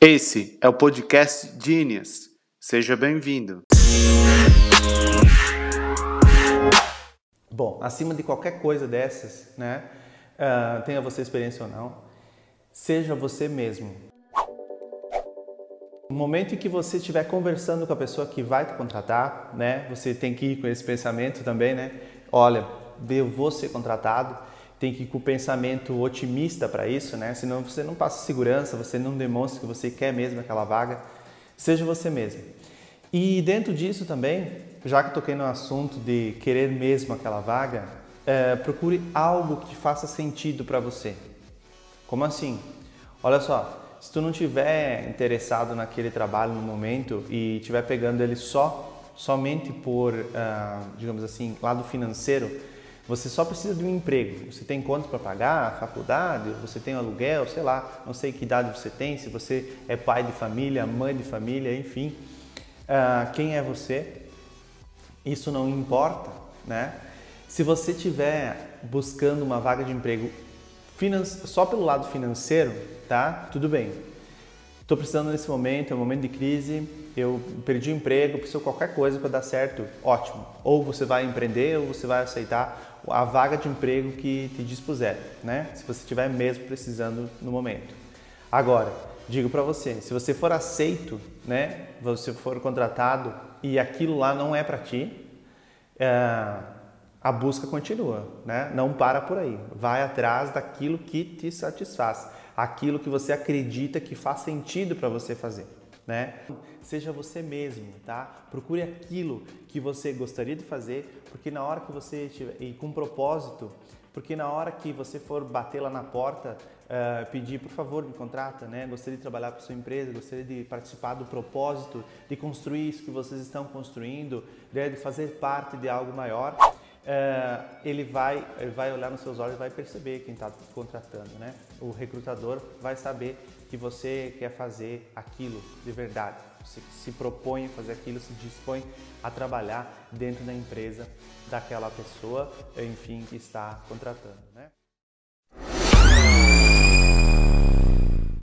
Esse é o podcast Genius. Seja bem-vindo. Bom, acima de qualquer coisa dessas, né? Uh, tenha você experiência ou não, seja você mesmo. No momento em que você estiver conversando com a pessoa que vai te contratar, né? Você tem que ir com esse pensamento também, né? Olha, eu vou ser contratado. Tem que ir com o pensamento otimista para isso, né? Senão você não passa segurança, você não demonstra que você quer mesmo aquela vaga. Seja você mesmo. E dentro disso também, já que toquei no assunto de querer mesmo aquela vaga, é, procure algo que faça sentido para você. Como assim? Olha só, se tu não tiver interessado naquele trabalho no momento e tiver pegando ele só somente por, uh, digamos assim, lado financeiro, você só precisa de um emprego. Você tem contas para pagar, faculdade, você tem aluguel, sei lá, não sei que idade você tem, se você é pai de família, mãe de família, enfim, uh, quem é você? Isso não importa, né? Se você estiver buscando uma vaga de emprego só pelo lado financeiro, tá? Tudo bem. Estou precisando nesse momento, é um momento de crise, eu perdi o emprego, preciso qualquer coisa para dar certo, ótimo. Ou você vai empreender ou você vai aceitar a vaga de emprego que te dispuser, né? Se você estiver mesmo precisando no momento. Agora, digo para você, se você for aceito, né? Você for contratado e aquilo lá não é para ti, é, a busca continua, né? Não para por aí. Vai atrás daquilo que te satisfaz, aquilo que você acredita que faz sentido para você fazer, né? Seja você mesmo, tá? Procure aquilo que você gostaria de fazer, porque na hora que você tiver e com propósito, porque na hora que você for bater lá na porta, uh, pedir, por favor, me contrata, né? Gostaria de trabalhar para sua empresa, gostaria de participar do propósito, de construir isso que vocês estão construindo, né? de fazer parte de algo maior é, ele, vai, ele vai olhar nos seus olhos e vai perceber quem está contratando, né? O recrutador vai saber que você quer fazer aquilo de verdade. Você se propõe a fazer aquilo, se dispõe a trabalhar dentro da empresa daquela pessoa, enfim, que está contratando, né?